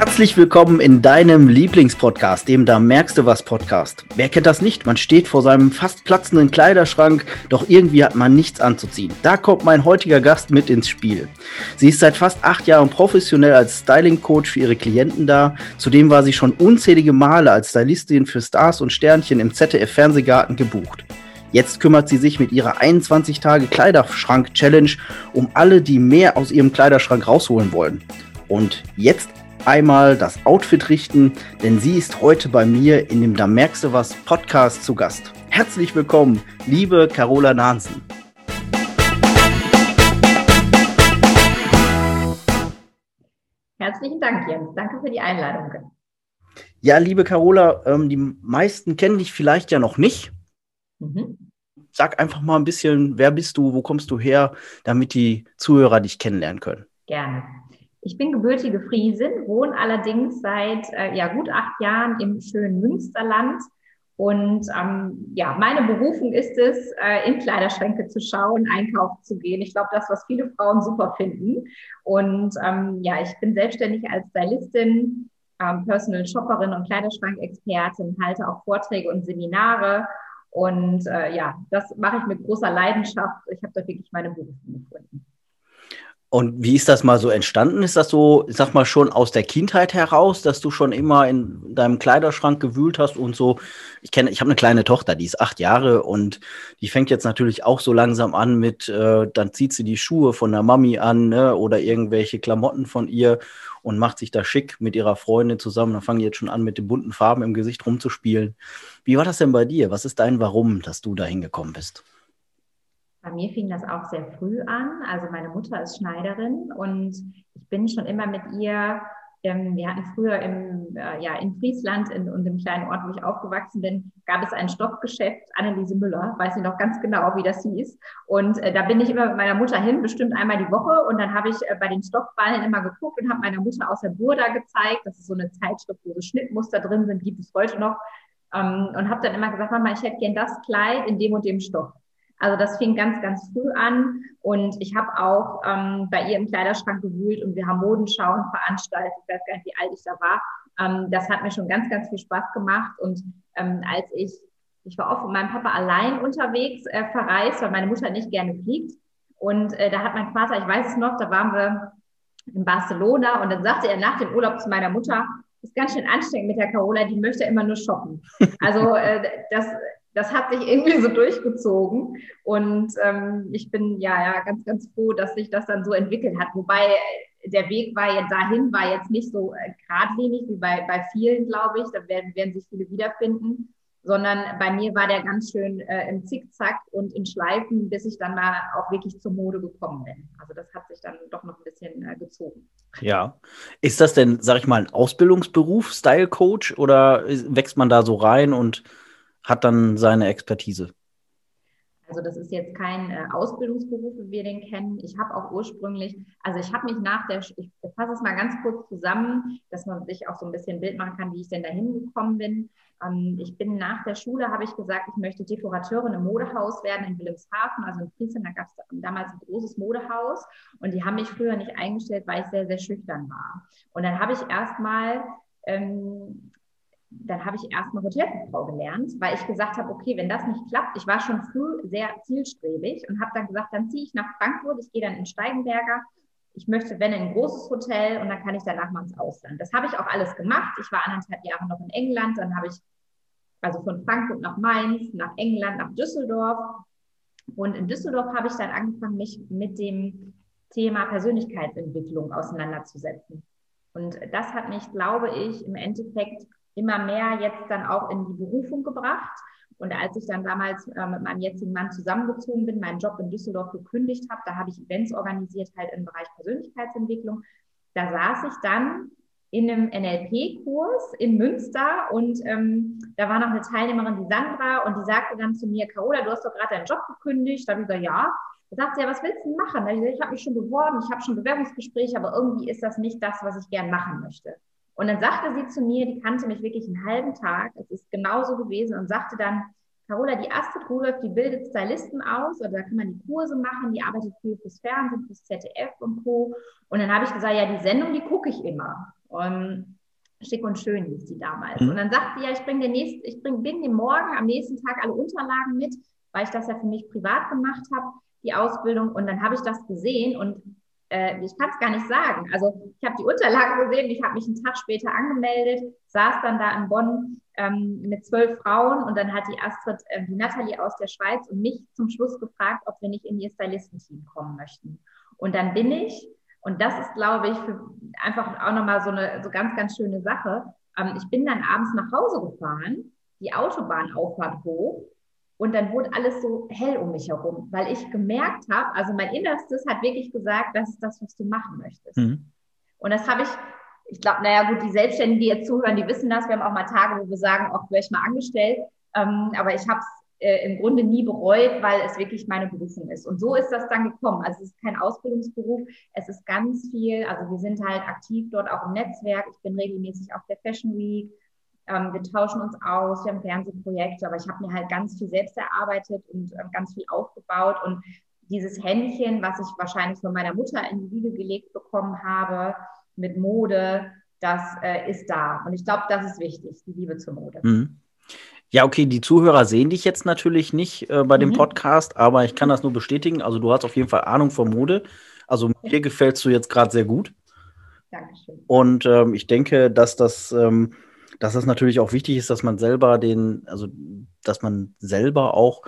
Herzlich willkommen in deinem Lieblingspodcast, dem Da merkst du was Podcast. Wer kennt das nicht? Man steht vor seinem fast platzenden Kleiderschrank, doch irgendwie hat man nichts anzuziehen. Da kommt mein heutiger Gast mit ins Spiel. Sie ist seit fast acht Jahren professionell als Styling-Coach für ihre Klienten da. Zudem war sie schon unzählige Male als Stylistin für Stars und Sternchen im ZDF-Fernsehgarten gebucht. Jetzt kümmert sie sich mit ihrer 21 Tage Kleiderschrank Challenge um alle, die mehr aus ihrem Kleiderschrank rausholen wollen. Und jetzt einmal das Outfit richten, denn sie ist heute bei mir in dem Da merkst du was Podcast zu Gast. Herzlich willkommen, liebe Carola Nansen. Herzlichen Dank, Jens. Danke für die Einladung. Ja, liebe Carola, ähm, die meisten kennen dich vielleicht ja noch nicht. Mhm. Sag einfach mal ein bisschen, wer bist du, wo kommst du her, damit die Zuhörer dich kennenlernen können. Gerne. Ich bin gebürtige Friesin, wohne allerdings seit äh, ja, gut acht Jahren im schönen Münsterland. Und ähm, ja, meine Berufung ist es, äh, in Kleiderschränke zu schauen, einkaufen zu gehen. Ich glaube, das, was viele Frauen super finden. Und ähm, ja, ich bin selbstständig als Stylistin, ähm, Personal Shopperin und Kleiderschrankexpertin, halte auch Vorträge und Seminare. Und äh, ja, das mache ich mit großer Leidenschaft. Ich habe da wirklich meine Berufung gefunden. Und wie ist das mal so entstanden? Ist das so, ich sag mal, schon aus der Kindheit heraus, dass du schon immer in deinem Kleiderschrank gewühlt hast und so? Ich kenne, ich habe eine kleine Tochter, die ist acht Jahre und die fängt jetzt natürlich auch so langsam an mit, äh, dann zieht sie die Schuhe von der Mami an ne, oder irgendwelche Klamotten von ihr und macht sich da schick mit ihrer Freundin zusammen. Dann fangen die jetzt schon an, mit den bunten Farben im Gesicht rumzuspielen. Wie war das denn bei dir? Was ist dein Warum, dass du da hingekommen bist? Bei mir fing das auch sehr früh an. Also meine Mutter ist Schneiderin und ich bin schon immer mit ihr, ähm, wir hatten früher im, äh, ja, in Friesland in, und im kleinen Ort, wo ich aufgewachsen bin, gab es ein Stoffgeschäft, Anneliese Müller, weiß ich noch ganz genau, wie das hieß. Und äh, da bin ich immer mit meiner Mutter hin, bestimmt einmal die Woche. Und dann habe ich äh, bei den Stoffballen immer geguckt und habe meiner Mutter aus der Burda gezeigt. Das ist so eine Zeitschrift, wo so Schnittmuster drin sind, gibt es heute noch. Ähm, und habe dann immer gesagt, Mama, ich hätte gern das Kleid in dem und dem Stoff. Also das fing ganz, ganz früh an und ich habe auch ähm, bei ihr im Kleiderschrank gewühlt und wir haben Modenschauen veranstaltet. Ich weiß gar nicht, wie alt ich da war. Ähm, das hat mir schon ganz, ganz viel Spaß gemacht und ähm, als ich, ich war oft mit meinem Papa allein unterwegs äh, verreist, weil meine Mutter nicht gerne fliegt und äh, da hat mein Vater, ich weiß es noch, da waren wir in Barcelona und dann sagte er nach dem Urlaub zu meiner Mutter, ist ganz schön anstrengend mit der Carola, die möchte immer nur shoppen. Also äh, das, das hat sich irgendwie so durchgezogen. Und ähm, ich bin ja, ja ganz, ganz froh, dass sich das dann so entwickelt hat. Wobei äh, der Weg war jetzt dahin, war jetzt nicht so äh, geradlinig wie bei, bei vielen, glaube ich. Da werden, werden sich viele wiederfinden. Sondern bei mir war der ganz schön äh, im Zickzack und in Schleifen, bis ich dann mal auch wirklich zur Mode gekommen bin. Also das hat sich dann doch noch ein bisschen äh, gezogen. Ja. Ist das denn, sag ich mal, ein Ausbildungsberuf, Style Coach, oder wächst man da so rein und hat dann seine Expertise. Also das ist jetzt kein äh, Ausbildungsberuf, wie wir den kennen. Ich habe auch ursprünglich, also ich habe mich nach der, ich fasse es mal ganz kurz zusammen, dass man sich auch so ein bisschen ein Bild machen kann, wie ich denn dahin gekommen bin. Ähm, ich bin nach der Schule, habe ich gesagt, ich möchte Dekorateurin im Modehaus werden in Wilhelmshaven, also in Friesland, da gab es damals ein großes Modehaus und die haben mich früher nicht eingestellt, weil ich sehr, sehr schüchtern war. Und dann habe ich erstmal ähm, dann habe ich erstmal Hotelfrau gelernt, weil ich gesagt habe, okay, wenn das nicht klappt, ich war schon früh sehr zielstrebig und habe dann gesagt, dann ziehe ich nach Frankfurt, ich gehe dann in Steigenberger, ich möchte, wenn, ein großes Hotel und dann kann ich danach mal ins Ausland. Das habe ich auch alles gemacht. Ich war anderthalb Jahre noch in England, dann habe ich also von Frankfurt nach Mainz, nach England, nach Düsseldorf. Und in Düsseldorf habe ich dann angefangen, mich mit dem Thema Persönlichkeitsentwicklung auseinanderzusetzen. Und das hat mich, glaube ich, im Endeffekt immer mehr jetzt dann auch in die Berufung gebracht. Und als ich dann damals äh, mit meinem jetzigen Mann zusammengezogen bin, meinen Job in Düsseldorf gekündigt habe, da habe ich Events organisiert, halt im Bereich Persönlichkeitsentwicklung. Da saß ich dann in einem NLP-Kurs in Münster und ähm, da war noch eine Teilnehmerin, die Sandra, und die sagte dann zu mir, Carola, du hast doch gerade deinen Job gekündigt. Da habe ich gesagt, ja. Da sagt sie, ja, was willst du machen? Da ich, ich habe mich schon beworben, ich habe schon Bewerbungsgespräche, aber irgendwie ist das nicht das, was ich gern machen möchte. Und dann sagte sie zu mir, die kannte mich wirklich einen halben Tag, es ist genauso gewesen und sagte dann, Carola, die Astrid Rudolph, die bildet Stylisten aus, oder da kann man die Kurse machen, die arbeitet viel fürs Fernsehen, fürs ZDF und Co. Und dann habe ich gesagt, ja, die Sendung, die gucke ich immer. Und schick und schön hieß die damals. Mhm. Und dann sagt sie, ja, ich bringe den nächsten, ich bring, bin den morgen am nächsten Tag alle Unterlagen mit, weil ich das ja für mich privat gemacht habe, die Ausbildung. Und dann habe ich das gesehen und äh, ich kann es gar nicht sagen. Also ich habe die Unterlagen gesehen, ich habe mich einen Tag später angemeldet, saß dann da in Bonn ähm, mit zwölf Frauen und dann hat die Astrid, äh, die Nathalie aus der Schweiz und mich zum Schluss gefragt, ob wir nicht in ihr Stylistenteam kommen möchten. Und dann bin ich, und das ist, glaube ich, einfach auch nochmal so eine so ganz, ganz schöne Sache. Ähm, ich bin dann abends nach Hause gefahren, die Autobahnauffahrt hoch und dann wurde alles so hell um mich herum, weil ich gemerkt habe, also mein Innerstes hat wirklich gesagt, das ist das, was du machen möchtest. Mhm. Und das habe ich, ich glaube, naja gut, die Selbstständigen, die jetzt zuhören, die wissen das. Wir haben auch mal Tage, wo wir sagen, auch wäre ich mal angestellt. Ähm, aber ich habe es äh, im Grunde nie bereut, weil es wirklich meine Berufung ist. Und so ist das dann gekommen. Also es ist kein Ausbildungsberuf, es ist ganz viel. Also wir sind halt aktiv dort auch im Netzwerk. Ich bin regelmäßig auf der Fashion Week. Ähm, wir tauschen uns aus, wir haben Fernsehprojekte, aber ich habe mir halt ganz viel selbst erarbeitet und äh, ganz viel aufgebaut. Und dieses Händchen, was ich wahrscheinlich von meiner Mutter in die Wiege gelegt bekommen habe mit Mode, das äh, ist da. Und ich glaube, das ist wichtig, die Liebe zur Mode. Mhm. Ja, okay, die Zuhörer sehen dich jetzt natürlich nicht äh, bei dem mhm. Podcast, aber ich kann das nur bestätigen. Also du hast auf jeden Fall Ahnung von Mode. Also mir gefällst du jetzt gerade sehr gut. Dankeschön. Und ähm, ich denke, dass das ähm, dass es natürlich auch wichtig ist, dass man selber den, also dass man selber auch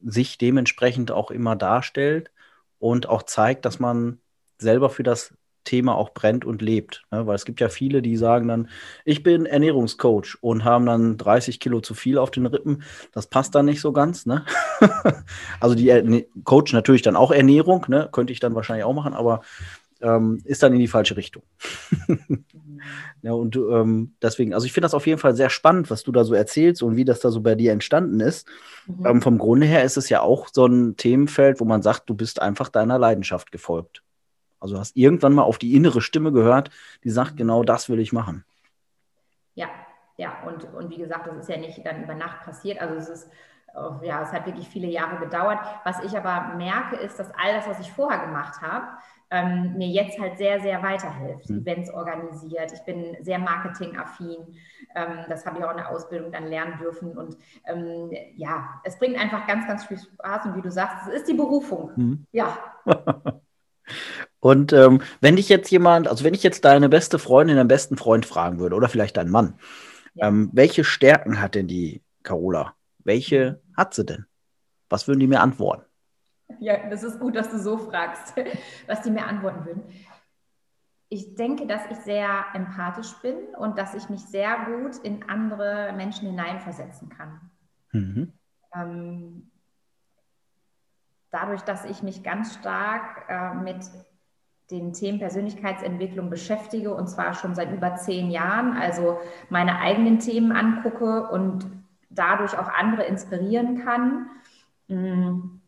sich dementsprechend auch immer darstellt und auch zeigt, dass man selber für das Thema auch brennt und lebt. Ne? Weil es gibt ja viele, die sagen dann, ich bin Ernährungscoach und haben dann 30 Kilo zu viel auf den Rippen. Das passt dann nicht so ganz. Ne? also die Coach natürlich dann auch Ernährung, ne? könnte ich dann wahrscheinlich auch machen, aber ähm, ist dann in die falsche Richtung. ja, und ähm, deswegen, also ich finde das auf jeden Fall sehr spannend, was du da so erzählst und wie das da so bei dir entstanden ist. Mhm. Ähm, vom Grunde her ist es ja auch so ein Themenfeld, wo man sagt, du bist einfach deiner Leidenschaft gefolgt. Also hast irgendwann mal auf die innere Stimme gehört, die sagt, mhm. genau das will ich machen. Ja, ja, und, und wie gesagt, das ist ja nicht dann über Nacht passiert. Also es ist ja, es hat wirklich viele Jahre gedauert. Was ich aber merke, ist, dass all das, was ich vorher gemacht habe, ähm, mir jetzt halt sehr, sehr weiterhilft. Mhm. Events organisiert. Ich bin sehr marketingaffin. Ähm, das habe ich auch in der Ausbildung dann lernen dürfen. Und ähm, ja, es bringt einfach ganz, ganz viel Spaß. Und wie du sagst, es ist die Berufung. Mhm. Ja. Und ähm, wenn dich jetzt jemand, also wenn ich jetzt deine beste Freundin, deinen besten Freund fragen würde, oder vielleicht dein Mann, ja. ähm, welche Stärken hat denn die Carola? Welche hat sie denn? Was würden die mir antworten? Ja, das ist gut, dass du so fragst, was die mir antworten würden. Ich denke, dass ich sehr empathisch bin und dass ich mich sehr gut in andere Menschen hineinversetzen kann. Mhm. Ähm, dadurch, dass ich mich ganz stark äh, mit den Themen Persönlichkeitsentwicklung beschäftige und zwar schon seit über zehn Jahren, also meine eigenen Themen angucke und dadurch auch andere inspirieren kann. Mm,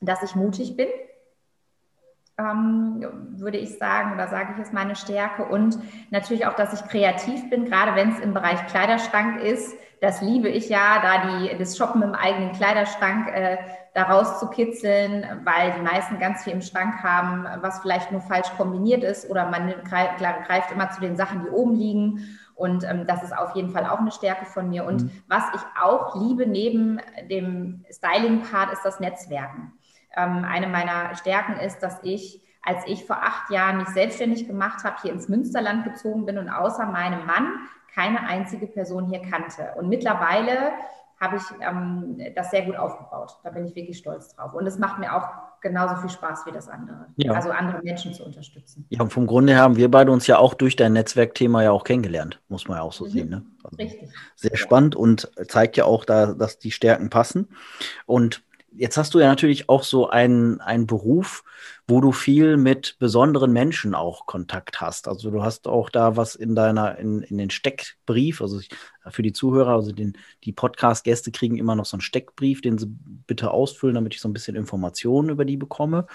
dass ich mutig bin, ähm, würde ich sagen, oder sage ich es meine Stärke. Und natürlich auch, dass ich kreativ bin, gerade wenn es im Bereich Kleiderschrank ist. Das liebe ich ja, da die, das Shoppen im eigenen Kleiderschrank äh, da rauszukitzeln, weil die meisten ganz viel im Schrank haben, was vielleicht nur falsch kombiniert ist oder man greift immer zu den Sachen, die oben liegen. Und ähm, das ist auf jeden Fall auch eine Stärke von mir. Und mhm. was ich auch liebe neben dem Styling-Part ist das Netzwerken. Ähm, eine meiner Stärken ist, dass ich, als ich vor acht Jahren mich selbstständig gemacht habe, hier ins Münsterland gezogen bin und außer meinem Mann keine einzige Person hier kannte. Und mittlerweile habe ich ähm, das sehr gut aufgebaut. Da bin ich wirklich stolz drauf. Und es macht mir auch genauso viel Spaß wie das andere. Ja. Also andere Menschen zu unterstützen. Ja, und vom Grunde her haben wir beide uns ja auch durch dein Netzwerkthema ja auch kennengelernt, muss man ja auch so mhm. sehen. Ne? Also Richtig. Sehr spannend und zeigt ja auch da, dass die Stärken passen. Und Jetzt hast du ja natürlich auch so einen, einen Beruf, wo du viel mit besonderen Menschen auch Kontakt hast. Also du hast auch da was in deiner, in, in den Steckbrief, also für die Zuhörer, also den, die Podcast-Gäste kriegen immer noch so einen Steckbrief, den sie bitte ausfüllen, damit ich so ein bisschen Informationen über die bekomme.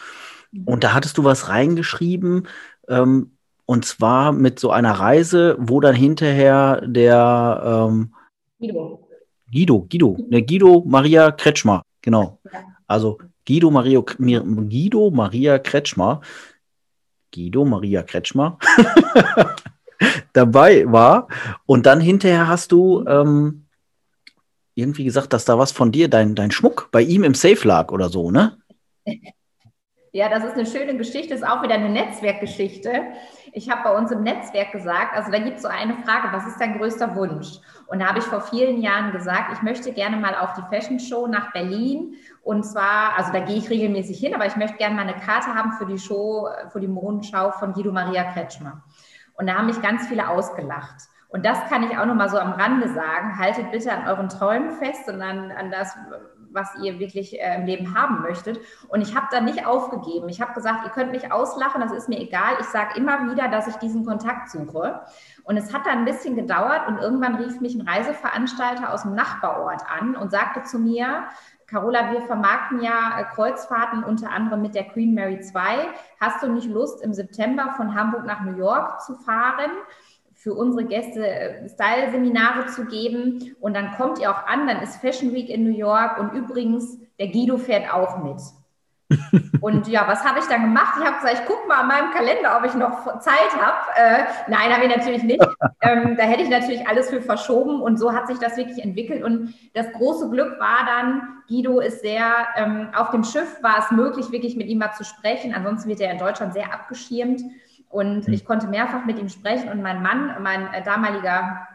Mhm. Und da hattest du was reingeschrieben, ähm, und zwar mit so einer Reise, wo dann hinterher der ähm, Guido. Guido, Guido, der Guido Maria Kretschmer Genau. Also Guido, Mario, Guido Maria Kretschmer. Guido Maria Kretschmer. dabei war. Und dann hinterher hast du ähm, irgendwie gesagt, dass da was von dir, dein, dein Schmuck bei ihm im Safe lag oder so, ne? Ja, das ist eine schöne Geschichte, ist auch wieder eine Netzwerkgeschichte. Ich habe bei uns im Netzwerk gesagt, also da gibt es so eine Frage, was ist dein größter Wunsch? Und da habe ich vor vielen Jahren gesagt, ich möchte gerne mal auf die Fashion Show nach Berlin. Und zwar, also da gehe ich regelmäßig hin, aber ich möchte gerne mal eine Karte haben für die Show, für die Mondschau von Guido Maria Kretschmer. Und da haben mich ganz viele ausgelacht. Und das kann ich auch noch mal so am Rande sagen. Haltet bitte an euren Träumen fest und an, an das, was ihr wirklich äh, im Leben haben möchtet. Und ich habe da nicht aufgegeben. Ich habe gesagt, ihr könnt mich auslachen, das ist mir egal. Ich sage immer wieder, dass ich diesen Kontakt suche. Und es hat dann ein bisschen gedauert und irgendwann rief mich ein Reiseveranstalter aus dem Nachbarort an und sagte zu mir, Carola, wir vermarkten ja äh, Kreuzfahrten unter anderem mit der Queen Mary 2. Hast du nicht Lust, im September von Hamburg nach New York zu fahren? Für unsere Gäste äh, Style-Seminare zu geben. Und dann kommt ihr auch an, dann ist Fashion Week in New York und übrigens, der Guido fährt auch mit. Und ja, was habe ich dann gemacht? Ich habe gesagt, ich gucke mal an meinem Kalender, ob ich noch Zeit habe. Äh, nein, habe ich natürlich nicht. Ähm, da hätte ich natürlich alles für verschoben und so hat sich das wirklich entwickelt. Und das große Glück war dann, Guido ist sehr, ähm, auf dem Schiff war es möglich, wirklich mit ihm mal zu sprechen. Ansonsten wird er in Deutschland sehr abgeschirmt. Und mhm. ich konnte mehrfach mit ihm sprechen und mein Mann, mein äh, damaliger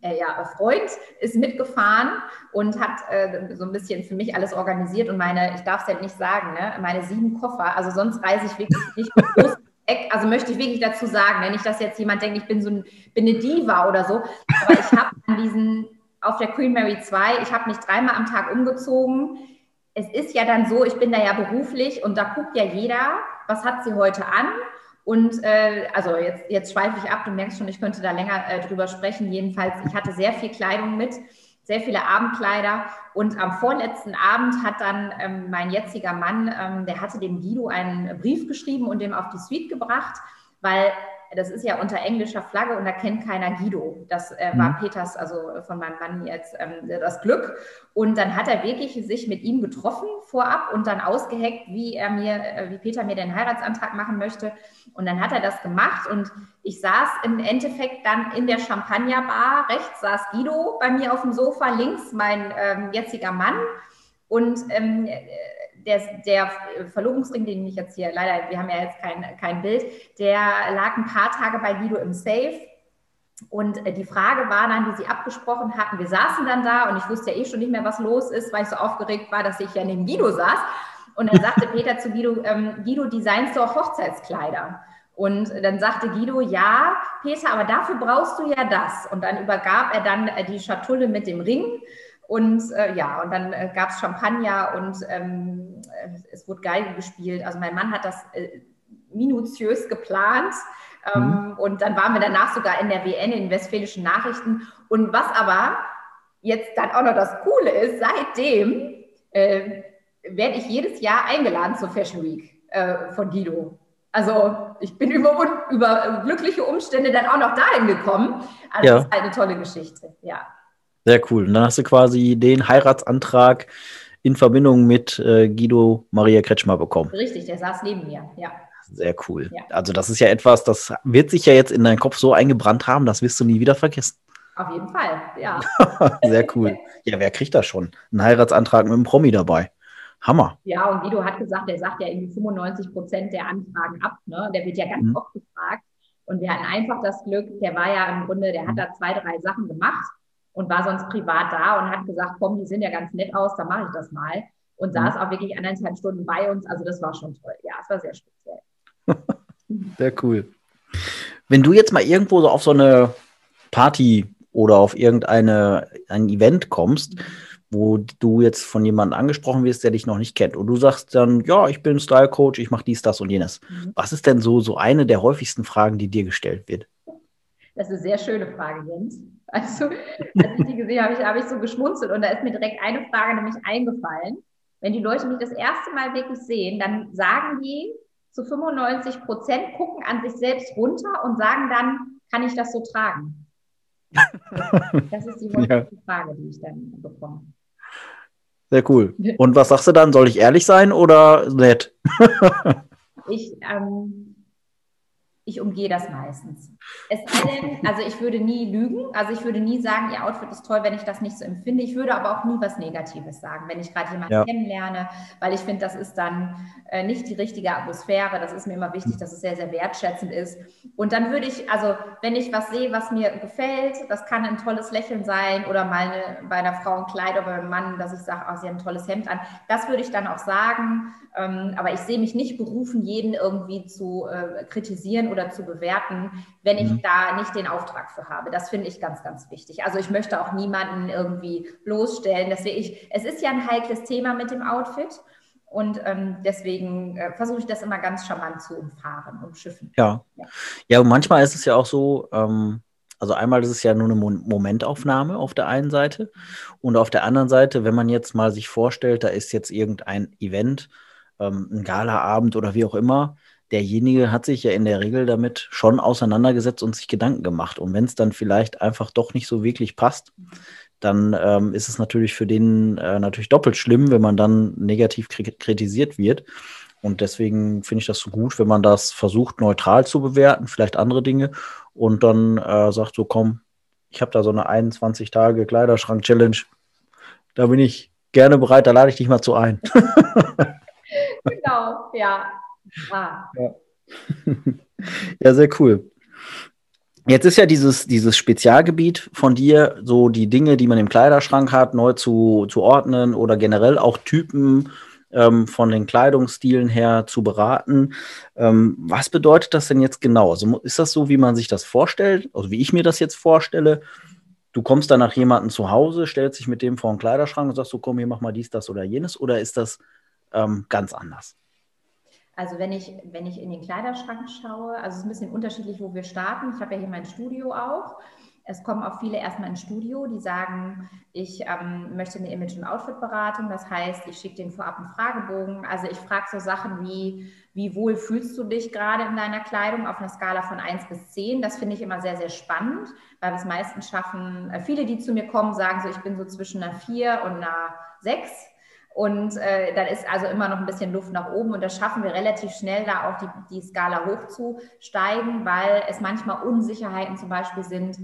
äh, ja, Freund ist mitgefahren und hat äh, so ein bisschen für mich alles organisiert und meine, ich darf es ja nicht sagen, ne, meine sieben Koffer, also sonst reise ich wirklich nicht groß also möchte ich wirklich dazu sagen, wenn nicht, dass jetzt jemand denkt, ich bin so ein, bin eine Diva oder so, aber ich habe an diesen, auf der Queen Mary 2, ich habe mich dreimal am Tag umgezogen. Es ist ja dann so, ich bin da ja beruflich und da guckt ja jeder, was hat sie heute an und äh, also jetzt, jetzt schweife ich ab, du merkst schon, ich könnte da länger äh, drüber sprechen. Jedenfalls, ich hatte sehr viel Kleidung mit, sehr viele Abendkleider. Und am vorletzten Abend hat dann ähm, mein jetziger Mann, ähm, der hatte dem Guido einen Brief geschrieben und dem auf die Suite gebracht, weil das ist ja unter englischer Flagge und da kennt keiner Guido. Das äh, war mhm. Peters, also von meinem Mann jetzt ähm, das Glück. Und dann hat er wirklich sich mit ihm getroffen vorab und dann ausgeheckt, wie er mir, äh, wie Peter mir den Heiratsantrag machen möchte. Und dann hat er das gemacht und ich saß im Endeffekt dann in der Champagnerbar. Rechts saß Guido bei mir auf dem Sofa, links mein ähm, jetziger Mann. Und ähm, der, der Verlobungsring, den ich jetzt hier leider, wir haben ja jetzt kein, kein Bild, der lag ein paar Tage bei Guido im Safe. Und äh, die Frage war dann, die sie abgesprochen hatten, wir saßen dann da und ich wusste ja eh schon nicht mehr, was los ist, weil ich so aufgeregt war, dass ich ja neben Guido saß. Und dann sagte Peter zu Guido, ähm, Guido, designst du auch Hochzeitskleider? Und dann sagte Guido, ja, Peter, aber dafür brauchst du ja das. Und dann übergab er dann äh, die Schatulle mit dem Ring. Und äh, ja, und dann äh, gab es Champagner und ähm, es wurde Geige gespielt. Also mein Mann hat das äh, minutiös geplant. Ähm, mhm. Und dann waren wir danach sogar in der WN, in den Westfälischen Nachrichten. Und was aber jetzt dann auch noch das Coole ist, seitdem äh, werde ich jedes Jahr eingeladen zur Fashion Week äh, von Guido. Also ich bin über, über glückliche Umstände dann auch noch dahin gekommen. Also ja. das ist halt eine tolle Geschichte, ja. Sehr cool. Und dann hast du quasi den Heiratsantrag in Verbindung mit äh, Guido Maria Kretschmer bekommen. Richtig, der saß neben mir, ja. Sehr cool. Ja. Also das ist ja etwas, das wird sich ja jetzt in deinen Kopf so eingebrannt haben, das wirst du nie wieder vergessen. Auf jeden Fall, ja. Sehr cool. Ja, wer kriegt das schon? Ein Heiratsantrag mit einem Promi dabei. Hammer. Ja, und Guido hat gesagt, der sagt ja irgendwie 95 Prozent der Anfragen ab. Ne? Der wird ja ganz mhm. oft gefragt. Und wir hatten einfach das Glück, der war ja im Grunde, der hat da zwei, drei Sachen gemacht und war sonst privat da und hat gesagt, komm, die sehen ja ganz nett aus, dann mache ich das mal. Und mhm. saß auch wirklich anderthalb Stunden bei uns. Also das war schon toll. Ja, es war sehr speziell. sehr cool. Wenn du jetzt mal irgendwo so auf so eine Party oder auf irgendeine ein Event kommst, wo du jetzt von jemandem angesprochen wirst, der dich noch nicht kennt, und du sagst dann, ja, ich bin Style Coach, ich mache dies, das und jenes. Mhm. Was ist denn so, so eine der häufigsten Fragen, die dir gestellt wird? Das ist eine sehr schöne Frage, Jens. Also, als ich die gesehen habe, habe ich so geschmunzelt und da ist mir direkt eine Frage nämlich eingefallen. Wenn die Leute mich das erste Mal wirklich sehen, dann sagen die zu 95 Prozent, gucken an sich selbst runter und sagen dann, kann ich das so tragen? Das ist die ja. Frage, die ich dann bekomme. Sehr cool. Und was sagst du dann? Soll ich ehrlich sein oder nett? ich, ähm, ich umgehe das meistens. Es sei denn, also ich würde nie lügen, also ich würde nie sagen, ihr Outfit ist toll, wenn ich das nicht so empfinde. Ich würde aber auch nie was Negatives sagen, wenn ich gerade jemanden ja. kennenlerne, weil ich finde, das ist dann äh, nicht die richtige Atmosphäre. Das ist mir immer wichtig, dass es sehr, sehr wertschätzend ist. Und dann würde ich, also wenn ich was sehe, was mir gefällt, das kann ein tolles Lächeln sein oder mal eine, bei einer Frau ein Kleid oder beim Mann, dass ich sage, oh, sie hat ein tolles Hemd an. Das würde ich dann auch sagen. Ähm, aber ich sehe mich nicht berufen, jeden irgendwie zu äh, kritisieren oder zu bewerten, wenn ich mhm. da nicht den Auftrag für habe. Das finde ich ganz, ganz wichtig. Also ich möchte auch niemanden irgendwie bloßstellen. Deswegen ich, es ist ja ein heikles Thema mit dem Outfit. Und ähm, deswegen äh, versuche ich das immer ganz charmant zu umfahren und schiffen. Ja. ja. Ja, und manchmal ist es ja auch so, ähm, also einmal ist es ja nur eine Momentaufnahme auf der einen Seite. Und auf der anderen Seite, wenn man jetzt mal sich vorstellt, da ist jetzt irgendein Event, ähm, ein Galaabend oder wie auch immer, derjenige hat sich ja in der Regel damit schon auseinandergesetzt und sich Gedanken gemacht. Und wenn es dann vielleicht einfach doch nicht so wirklich passt, dann ähm, ist es natürlich für den äh, natürlich doppelt schlimm, wenn man dann negativ kritisiert wird. Und deswegen finde ich das so gut, wenn man das versucht, neutral zu bewerten, vielleicht andere Dinge, und dann äh, sagt so, komm, ich habe da so eine 21 Tage Kleiderschrank-Challenge, da bin ich gerne bereit, da lade ich dich mal zu ein. genau, ja. Ja. ja, sehr cool. Jetzt ist ja dieses, dieses Spezialgebiet von dir, so die Dinge, die man im Kleiderschrank hat, neu zu, zu ordnen oder generell auch Typen ähm, von den Kleidungsstilen her zu beraten. Ähm, was bedeutet das denn jetzt genau? Also ist das so, wie man sich das vorstellt, also wie ich mir das jetzt vorstelle? Du kommst dann nach jemandem zu Hause, stellst dich mit dem vor den Kleiderschrank und sagst so, komm, hier mach mal dies, das oder jenes, oder ist das ähm, ganz anders? Also wenn ich, wenn ich in den Kleiderschrank schaue, also es ist ein bisschen unterschiedlich, wo wir starten. Ich habe ja hier mein Studio auch. Es kommen auch viele erstmal ins Studio, die sagen, ich ähm, möchte eine Image- und Outfit-Beratung. Das heißt, ich schicke denen vorab einen Fragebogen. Also ich frage so Sachen wie, wie wohl fühlst du dich gerade in deiner Kleidung auf einer Skala von 1 bis 10? Das finde ich immer sehr, sehr spannend, weil wir es meistens schaffen, äh, viele, die zu mir kommen, sagen so, ich bin so zwischen einer 4 und einer 6 und äh, dann ist also immer noch ein bisschen Luft nach oben und das schaffen wir relativ schnell, da auch die, die Skala hochzusteigen, weil es manchmal Unsicherheiten zum Beispiel sind,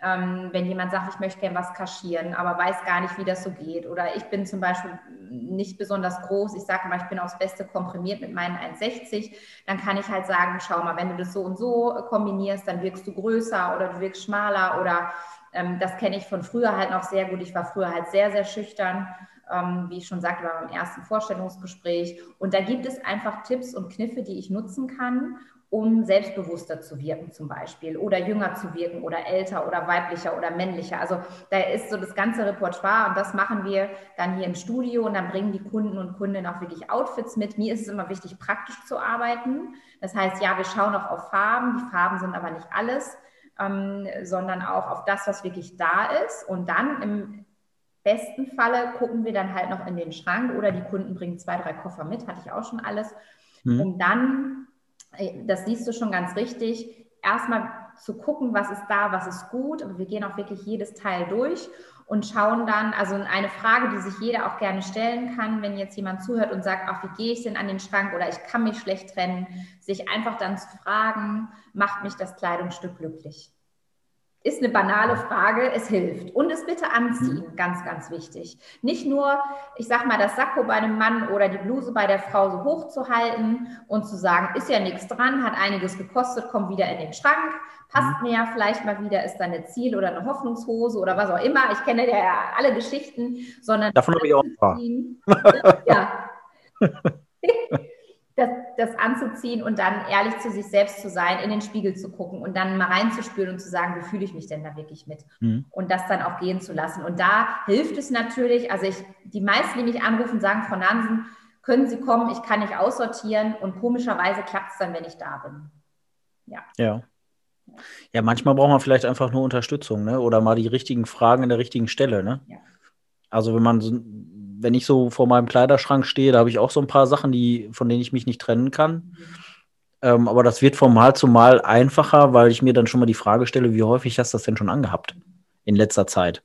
ähm, wenn jemand sagt, ich möchte gerne was kaschieren, aber weiß gar nicht, wie das so geht. Oder ich bin zum Beispiel nicht besonders groß, ich sage mal, ich bin aufs Beste komprimiert mit meinen 1,60, dann kann ich halt sagen, schau mal, wenn du das so und so kombinierst, dann wirkst du größer oder du wirkst schmaler oder ähm, das kenne ich von früher halt noch sehr gut. Ich war früher halt sehr, sehr schüchtern ähm, wie ich schon sagte, beim ersten Vorstellungsgespräch. Und da gibt es einfach Tipps und Kniffe, die ich nutzen kann, um selbstbewusster zu wirken zum Beispiel oder jünger zu wirken oder älter oder weiblicher oder männlicher. Also da ist so das ganze Repertoire und das machen wir dann hier im Studio und dann bringen die Kunden und Kundinnen auch wirklich Outfits mit. Mir ist es immer wichtig, praktisch zu arbeiten. Das heißt, ja, wir schauen auch auf Farben. Die Farben sind aber nicht alles, ähm, sondern auch auf das, was wirklich da ist. Und dann im besten Falle gucken wir dann halt noch in den Schrank oder die Kunden bringen zwei, drei Koffer mit, hatte ich auch schon alles, mhm. um dann, äh, das siehst du schon ganz richtig, erstmal zu gucken, was ist da, was ist gut. Aber wir gehen auch wirklich jedes Teil durch und schauen dann, also eine Frage, die sich jeder auch gerne stellen kann, wenn jetzt jemand zuhört und sagt, ach, wie gehe ich denn an den Schrank oder ich kann mich schlecht trennen, sich einfach dann zu fragen, macht mich das Kleidungsstück glücklich? Ist eine banale Frage, es hilft. Und es bitte anziehen, mhm. ganz, ganz wichtig. Nicht nur, ich sag mal, das Sakko bei einem Mann oder die Bluse bei der Frau so hoch zu halten und zu sagen, ist ja nichts dran, hat einiges gekostet, kommt wieder in den Schrank, passt mhm. mir ja vielleicht mal wieder, ist da eine Ziel- oder eine Hoffnungshose oder was auch immer. Ich kenne ja alle Geschichten, sondern. Davon habe ich auch ein paar. ja. das, das anzuziehen und dann ehrlich zu sich selbst zu sein, in den Spiegel zu gucken und dann mal reinzuspüren und zu sagen, wie fühle ich mich denn da wirklich mit? Mhm. Und das dann auch gehen zu lassen. Und da hilft es natürlich, also ich, die meisten, die mich anrufen, sagen, Frau Nansen, können Sie kommen, ich kann nicht aussortieren und komischerweise klappt es dann, wenn ich da bin. Ja. Ja. Ja, manchmal braucht man vielleicht einfach nur Unterstützung, ne? Oder mal die richtigen Fragen an der richtigen Stelle, ne? Ja. Also wenn man so, wenn ich so vor meinem Kleiderschrank stehe, da habe ich auch so ein paar Sachen, die, von denen ich mich nicht trennen kann. Ähm, aber das wird von Mal zu Mal einfacher, weil ich mir dann schon mal die Frage stelle, wie häufig hast du das denn schon angehabt in letzter Zeit?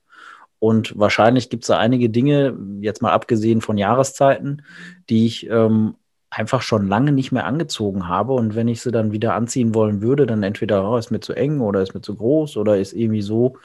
Und wahrscheinlich gibt es da einige Dinge, jetzt mal abgesehen von Jahreszeiten, die ich ähm, einfach schon lange nicht mehr angezogen habe. Und wenn ich sie dann wieder anziehen wollen würde, dann entweder oh, ist mir zu eng oder ist mir zu groß oder ist irgendwie so,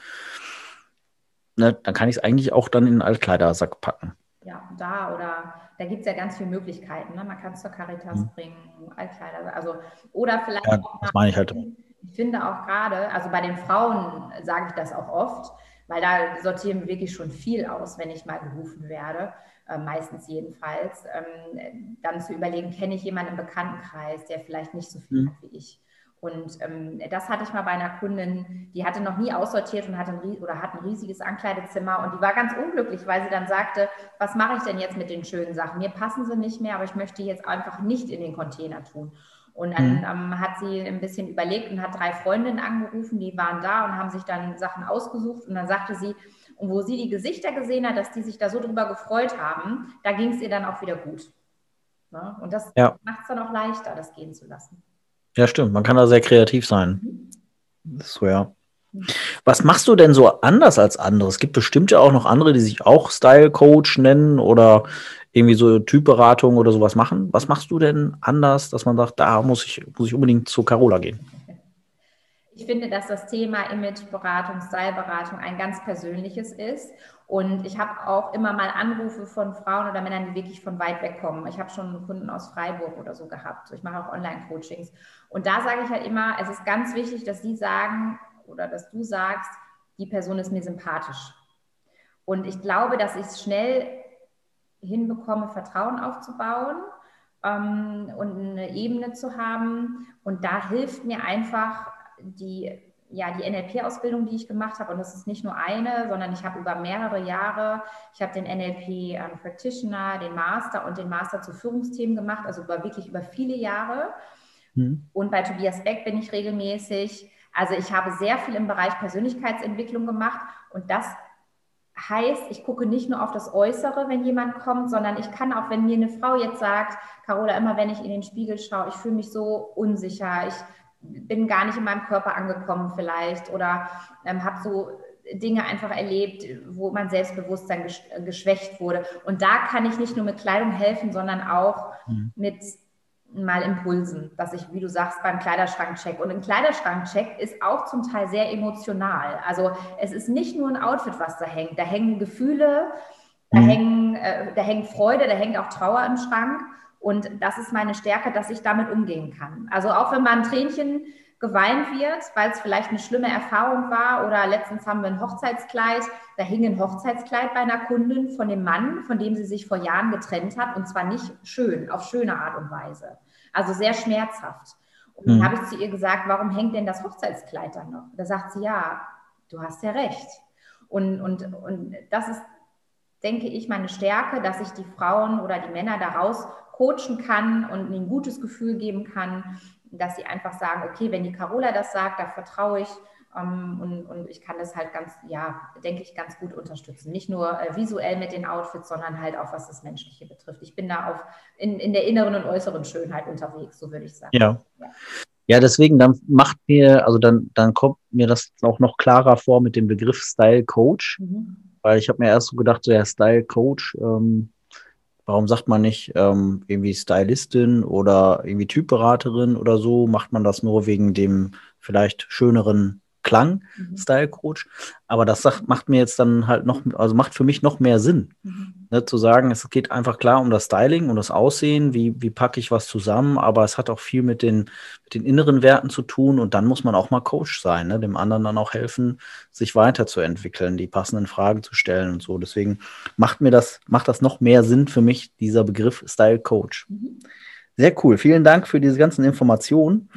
ne, dann kann ich es eigentlich auch dann in einen Altkleidersack packen. Ja, da oder da gibt es ja ganz viele Möglichkeiten. Ne? Man kann es zur Caritas mhm. bringen, Altkleider, also oder vielleicht ja, auch das meine ich halt. Ich finde auch gerade, also bei den Frauen sage ich das auch oft, weil da sortieren wir wirklich schon viel aus, wenn ich mal gerufen werde äh, meistens jedenfalls, ähm, dann zu überlegen, kenne ich jemanden im Bekanntenkreis, der vielleicht nicht so viel mhm. hat wie ich. Und ähm, das hatte ich mal bei einer Kundin, die hatte noch nie aussortiert und hatte ein, oder hat ein riesiges Ankleidezimmer und die war ganz unglücklich, weil sie dann sagte, was mache ich denn jetzt mit den schönen Sachen? Mir passen sie nicht mehr, aber ich möchte jetzt einfach nicht in den Container tun. Und dann mhm. ähm, hat sie ein bisschen überlegt und hat drei Freundinnen angerufen, die waren da und haben sich dann Sachen ausgesucht. Und dann sagte sie, und wo sie die Gesichter gesehen hat, dass die sich da so drüber gefreut haben, da ging es ihr dann auch wieder gut. Ne? Und das ja. macht es dann auch leichter, das gehen zu lassen. Ja, stimmt. Man kann da sehr kreativ sein. So, ja. Mhm. Was machst du denn so anders als andere? Es gibt bestimmt ja auch noch andere, die sich auch Style Coach nennen oder irgendwie so Typberatung oder sowas machen. Was machst du denn anders, dass man sagt, da muss ich, muss ich unbedingt zu Carola gehen? Ich finde, dass das Thema Imageberatung, Styleberatung ein ganz persönliches ist. Und ich habe auch immer mal Anrufe von Frauen oder Männern, die wirklich von weit weg kommen. Ich habe schon Kunden aus Freiburg oder so gehabt. Ich mache auch Online-Coachings. Und da sage ich halt immer, es ist ganz wichtig, dass sie sagen oder dass du sagst, die Person ist mir sympathisch. Und ich glaube, dass ich es schnell hinbekomme, Vertrauen aufzubauen ähm, und eine Ebene zu haben. Und da hilft mir einfach die, ja, die NLP-Ausbildung, die ich gemacht habe, und das ist nicht nur eine, sondern ich habe über mehrere Jahre, ich habe den NLP ähm, Practitioner, den Master und den Master zu Führungsthemen gemacht, also über wirklich über viele Jahre. Mhm. Und bei Tobias Beck bin ich regelmäßig. Also ich habe sehr viel im Bereich Persönlichkeitsentwicklung gemacht und das heißt, ich gucke nicht nur auf das Äußere, wenn jemand kommt, sondern ich kann auch, wenn mir eine Frau jetzt sagt, Carola, immer wenn ich in den Spiegel schaue, ich fühle mich so unsicher, ich bin gar nicht in meinem Körper angekommen vielleicht oder ähm, habe so Dinge einfach erlebt, wo mein Selbstbewusstsein geschwächt wurde. Und da kann ich nicht nur mit Kleidung helfen, sondern auch mhm. mit mal Impulsen, dass ich, wie du sagst, beim Kleiderschrankcheck. Und ein Kleiderschrankcheck ist auch zum Teil sehr emotional. Also es ist nicht nur ein Outfit, was da hängt. Da hängen Gefühle, da, mhm. hängen, äh, da hängt Freude, da hängt auch Trauer im Schrank. Und das ist meine Stärke, dass ich damit umgehen kann. Also auch wenn mal ein Tränchen geweint wird, weil es vielleicht eine schlimme Erfahrung war oder letztens haben wir ein Hochzeitskleid, da hing ein Hochzeitskleid bei einer Kundin von dem Mann, von dem sie sich vor Jahren getrennt hat und zwar nicht schön, auf schöne Art und Weise. Also sehr schmerzhaft. Und dann mhm. habe ich zu ihr gesagt, warum hängt denn das Hochzeitskleid dann noch? Da sagt sie, ja, du hast ja recht. Und, und, und das ist, denke ich, meine Stärke, dass ich die Frauen oder die Männer daraus coachen kann und ihnen ein gutes Gefühl geben kann, dass sie einfach sagen, okay, wenn die Carola das sagt, da vertraue ich ähm, und, und, ich kann das halt ganz, ja, denke ich, ganz gut unterstützen. Nicht nur äh, visuell mit den Outfits, sondern halt auch was das Menschliche betrifft. Ich bin da auf, in, in der inneren und äußeren Schönheit unterwegs, so würde ich sagen. Ja. ja. Ja, deswegen, dann macht mir, also dann, dann kommt mir das auch noch klarer vor mit dem Begriff Style Coach, mhm. weil ich habe mir erst so gedacht, so ja, Style Coach, ähm, Warum sagt man nicht ähm, irgendwie Stylistin oder irgendwie Typberaterin oder so? Macht man das nur wegen dem vielleicht schöneren Klang, mhm. Style Coach. Aber das sagt, macht mir jetzt dann halt noch, also macht für mich noch mehr Sinn, mhm. ne, zu sagen, es geht einfach klar um das Styling, um das Aussehen, wie, wie packe ich was zusammen, aber es hat auch viel mit den, mit den inneren Werten zu tun und dann muss man auch mal Coach sein, ne, dem anderen dann auch helfen, sich weiterzuentwickeln, die passenden Fragen zu stellen und so. Deswegen macht mir das, macht das noch mehr Sinn für mich, dieser Begriff Style Coach. Mhm. Sehr cool. Vielen Dank für diese ganzen Informationen.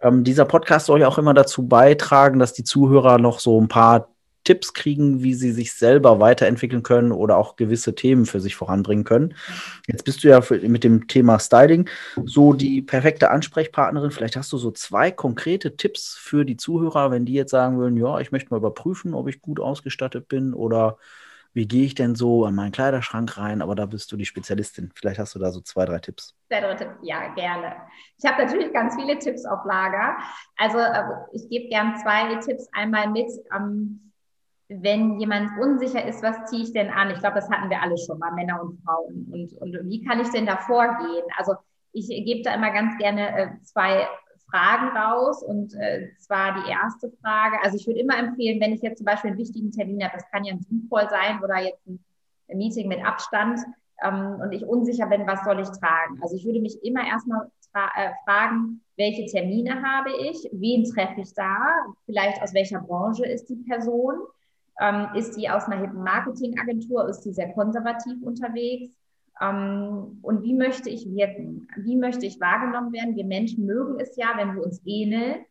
Ähm, dieser Podcast soll ja auch immer dazu beitragen, dass die Zuhörer noch so ein paar Tipps kriegen, wie sie sich selber weiterentwickeln können oder auch gewisse Themen für sich voranbringen können. Jetzt bist du ja für, mit dem Thema Styling so die perfekte Ansprechpartnerin. Vielleicht hast du so zwei konkrete Tipps für die Zuhörer, wenn die jetzt sagen würden, ja, ich möchte mal überprüfen, ob ich gut ausgestattet bin oder wie gehe ich denn so an meinen Kleiderschrank rein? Aber da bist du die Spezialistin. Vielleicht hast du da so zwei, drei Tipps. Zwei, drei Tipps, ja, gerne. Ich habe natürlich ganz viele Tipps auf Lager. Also äh, ich gebe gern zwei Tipps einmal mit. Ähm, wenn jemand unsicher ist, was ziehe ich denn an? Ich glaube, das hatten wir alle schon mal, Männer und Frauen. Und, und wie kann ich denn da vorgehen? Also ich gebe da immer ganz gerne äh, zwei Fragen raus. Und äh, zwar die erste Frage, also ich würde immer empfehlen, wenn ich jetzt zum Beispiel einen wichtigen Termin habe, das kann ja ein Zoom-Call sein oder jetzt ein, Meeting mit Abstand ähm, und ich unsicher bin, was soll ich tragen. Also ich würde mich immer erstmal äh, fragen, welche Termine habe ich, wen treffe ich da, vielleicht aus welcher Branche ist die Person, ähm, ist die aus einer hippen Marketingagentur, ist die sehr konservativ unterwegs ähm, und wie möchte ich wirken? Wie möchte ich wahrgenommen werden? Wir Menschen mögen es ja, wenn wir uns ähneln.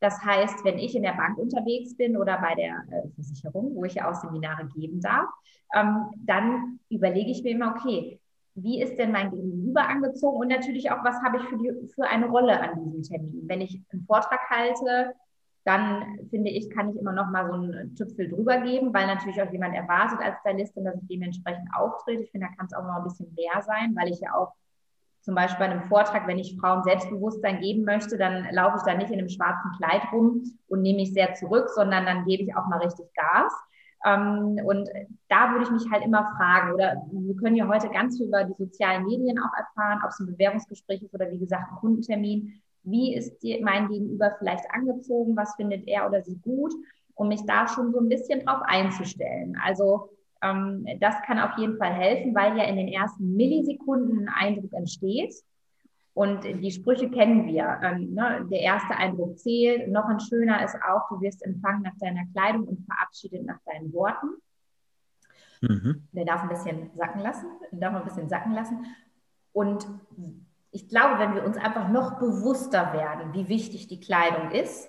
Das heißt, wenn ich in der Bank unterwegs bin oder bei der äh, Versicherung, wo ich ja auch Seminare geben darf, ähm, dann überlege ich mir immer, okay, wie ist denn mein Gegenüber angezogen und natürlich auch, was habe ich für, die, für eine Rolle an diesem Termin. Wenn ich einen Vortrag halte, dann finde ich, kann ich immer noch mal so einen Tüpfel drüber geben, weil natürlich auch jemand erwartet als Stylistin, dass ich dementsprechend auftrete. Ich finde, da kann es auch noch ein bisschen mehr sein, weil ich ja auch zum Beispiel bei einem Vortrag, wenn ich Frauen Selbstbewusstsein geben möchte, dann laufe ich da nicht in einem schwarzen Kleid rum und nehme mich sehr zurück, sondern dann gebe ich auch mal richtig Gas. Ähm, und da würde ich mich halt immer fragen, oder wir können ja heute ganz viel über die sozialen Medien auch erfahren, ob es ein Bewerbungsgespräch ist oder wie gesagt ein Kundentermin. Wie ist die, mein Gegenüber vielleicht angezogen? Was findet er oder sie gut? Um mich da schon so ein bisschen drauf einzustellen. Also ähm, das kann auf jeden Fall helfen, weil ja in den ersten Millisekunden ein Eindruck entsteht. Und die Sprüche kennen wir. Ähm, ne? Der erste Eindruck zählt. Noch ein schöner ist auch, du wirst empfangen nach deiner Kleidung und verabschiedet nach deinen Worten. Mhm. Der darf ein bisschen sacken lassen, der darf ein bisschen sacken lassen. Und ich glaube, wenn wir uns einfach noch bewusster werden, wie wichtig die Kleidung ist,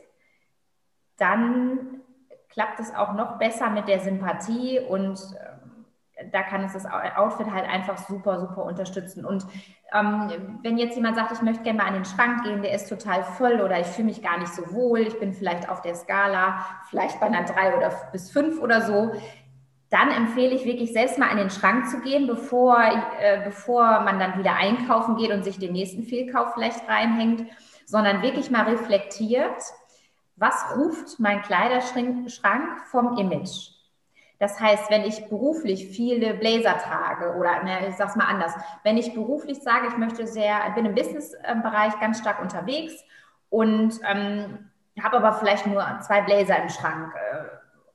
dann klappt es auch noch besser mit der Sympathie und äh, da kann es das Outfit halt einfach super, super unterstützen. Und ähm, wenn jetzt jemand sagt, ich möchte gerne mal an den Schrank gehen, der ist total voll oder ich fühle mich gar nicht so wohl, ich bin vielleicht auf der Skala, vielleicht bei einer drei oder bis fünf oder so, dann empfehle ich wirklich selbst mal an den Schrank zu gehen, bevor, äh, bevor man dann wieder einkaufen geht und sich den nächsten Fehlkauf vielleicht reinhängt, sondern wirklich mal reflektiert, was ruft mein Kleiderschrank vom Image? Das heißt, wenn ich beruflich viele Blazer trage oder ne, ich sage es mal anders, wenn ich beruflich sage, ich möchte sehr, bin im Businessbereich ganz stark unterwegs und ähm, habe aber vielleicht nur zwei Blazer im Schrank.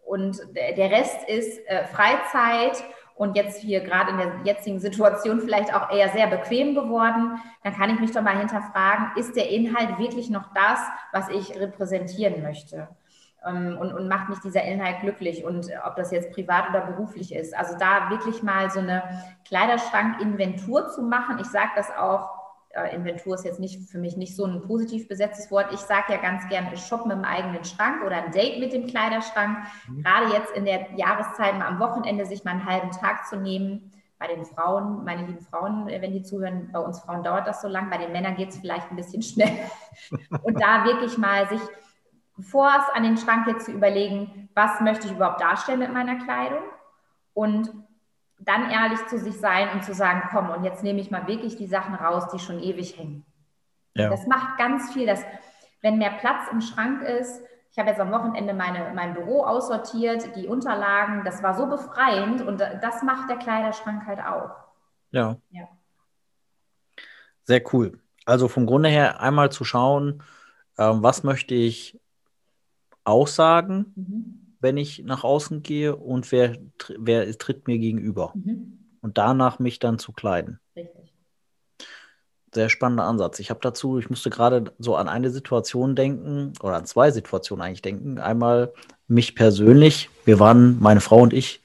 Äh, und der Rest ist äh, Freizeit und jetzt hier gerade in der jetzigen Situation vielleicht auch eher sehr bequem geworden, dann kann ich mich doch mal hinterfragen, ist der Inhalt wirklich noch das, was ich repräsentieren möchte? Ähm, und, und macht mich dieser Inhalt glücklich und ob das jetzt privat oder beruflich ist. Also da wirklich mal so eine Kleiderschrank-Inventur zu machen. Ich sage das auch äh, Inventur ist jetzt nicht für mich nicht so ein positiv besetztes Wort. Ich sage ja ganz gerne shoppen im eigenen Schrank oder ein Date mit dem Kleiderschrank. Mhm. Gerade jetzt in der Jahreszeit mal am Wochenende sich mal einen halben Tag zu nehmen. Bei den Frauen, meine lieben Frauen, äh, wenn die zuhören, bei uns Frauen dauert das so lang, bei den Männern geht es vielleicht ein bisschen schnell. Und da wirklich mal sich, bevor es an den Schrank geht, zu überlegen, was möchte ich überhaupt darstellen mit meiner Kleidung und dann ehrlich zu sich sein und zu sagen, komm, und jetzt nehme ich mal wirklich die Sachen raus, die schon ewig hängen. Ja. Das macht ganz viel, dass wenn mehr Platz im Schrank ist, ich habe jetzt am Wochenende meine, mein Büro aussortiert, die Unterlagen, das war so befreiend und das macht der Kleiderschrank halt auch. Ja. ja. Sehr cool. Also vom Grunde her einmal zu schauen, ähm, was möchte ich aussagen, mhm wenn ich nach außen gehe und wer, wer tritt mir gegenüber. Mhm. Und danach mich dann zu kleiden. Richtig. Sehr spannender Ansatz. Ich habe dazu, ich musste gerade so an eine Situation denken oder an zwei Situationen eigentlich denken. Einmal mich persönlich. Wir waren, meine Frau und ich,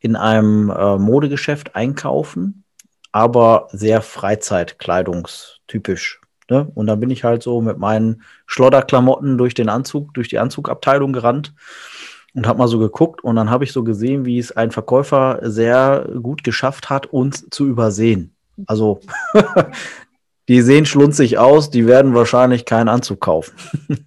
in einem äh, Modegeschäft einkaufen, aber sehr Freizeitkleidungstypisch. Ne? Und dann bin ich halt so mit meinen Schlodderklamotten durch den Anzug, durch die Anzugabteilung gerannt und habe mal so geguckt und dann habe ich so gesehen, wie es ein Verkäufer sehr gut geschafft hat, uns zu übersehen. Also die sehen schlunzig aus, die werden wahrscheinlich keinen Anzug kaufen.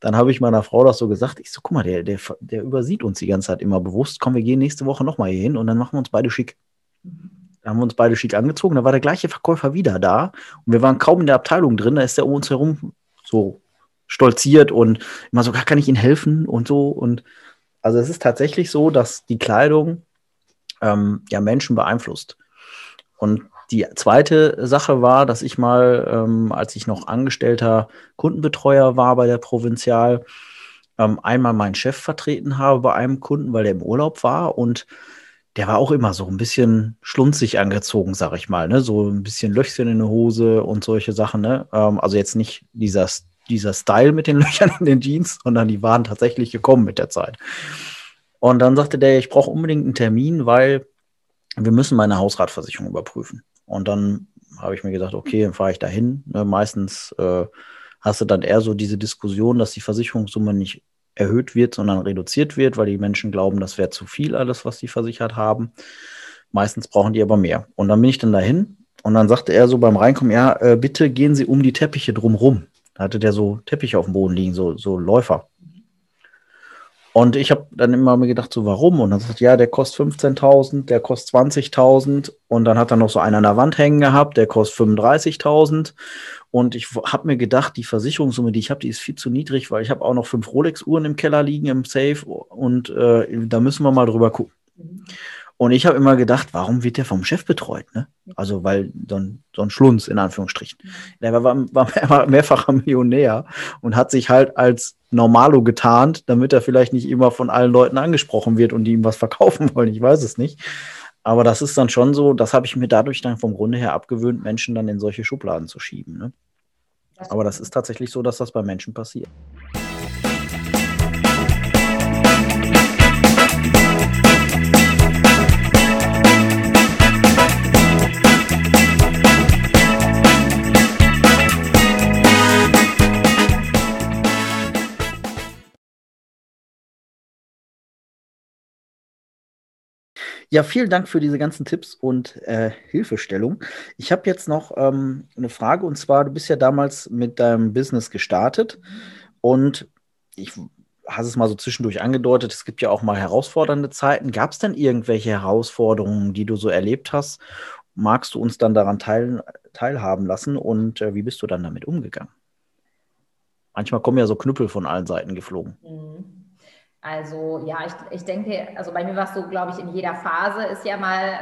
dann habe ich meiner Frau das so gesagt. Ich so, guck mal, der, der, der übersieht uns die ganze Zeit immer bewusst. Komm, wir gehen nächste Woche nochmal hier hin und dann machen wir uns beide schick. Da haben wir uns beide schick angezogen. Da war der gleiche Verkäufer wieder da und wir waren kaum in der Abteilung drin. Da ist er um uns herum so stolziert und immer so, kann ich Ihnen helfen und so. Und also es ist tatsächlich so, dass die Kleidung ähm, ja Menschen beeinflusst. Und Die zweite Sache war, dass ich mal, ähm, als ich noch angestellter Kundenbetreuer war bei der Provinzial, ähm, einmal meinen Chef vertreten habe bei einem Kunden, weil der im Urlaub war und der war auch immer so ein bisschen schlunzig angezogen, sag ich mal, ne? So ein bisschen Löchchen in der Hose und solche Sachen, ne? Ähm, also jetzt nicht dieser, dieser Style mit den Löchern in den Jeans, sondern die waren tatsächlich gekommen mit der Zeit. Und dann sagte der, ich brauche unbedingt einen Termin, weil wir müssen meine Hausratversicherung überprüfen. Und dann habe ich mir gedacht, okay, dann fahre ich dahin. Ne? Meistens äh, hast du dann eher so diese Diskussion, dass die Versicherungssumme nicht erhöht wird, sondern reduziert wird, weil die Menschen glauben, das wäre zu viel alles, was sie versichert haben. Meistens brauchen die aber mehr. Und dann bin ich dann dahin und dann sagte er so beim Reinkommen, ja, äh, bitte gehen Sie um die Teppiche drumrum. Da hatte der so Teppiche auf dem Boden liegen, so, so Läufer. Und ich habe dann immer mir gedacht, so warum? Und dann sagt, ja, der kostet 15.000, der kostet 20.000 und dann hat er noch so einen an der Wand hängen gehabt, der kostet 35.000. Und ich habe mir gedacht, die Versicherungssumme, die ich habe, die ist viel zu niedrig, weil ich habe auch noch fünf Rolex-Uhren im Keller liegen im Safe und äh, da müssen wir mal drüber gucken. Mhm. Und ich habe immer gedacht, warum wird der vom Chef betreut? Ne? Also, weil so ein, so ein Schlunz in Anführungsstrichen. Mhm. Der war, war mehrfacher Millionär und hat sich halt als Normalo getarnt, damit er vielleicht nicht immer von allen Leuten angesprochen wird und die ihm was verkaufen wollen. Ich weiß es nicht. Aber das ist dann schon so, das habe ich mir dadurch dann vom Grunde her abgewöhnt, Menschen dann in solche Schubladen zu schieben. Ne? Aber das ist tatsächlich so, dass das bei Menschen passiert. Ja, vielen Dank für diese ganzen Tipps und äh, Hilfestellung. Ich habe jetzt noch ähm, eine Frage und zwar, du bist ja damals mit deinem Business gestartet und ich hast es mal so zwischendurch angedeutet, es gibt ja auch mal herausfordernde Zeiten. Gab es denn irgendwelche Herausforderungen, die du so erlebt hast? Magst du uns dann daran teil, teilhaben lassen und äh, wie bist du dann damit umgegangen? Manchmal kommen ja so Knüppel von allen Seiten geflogen. Mhm. Also ja, ich, ich denke, also bei mir war es so, glaube ich, in jeder Phase ist ja mal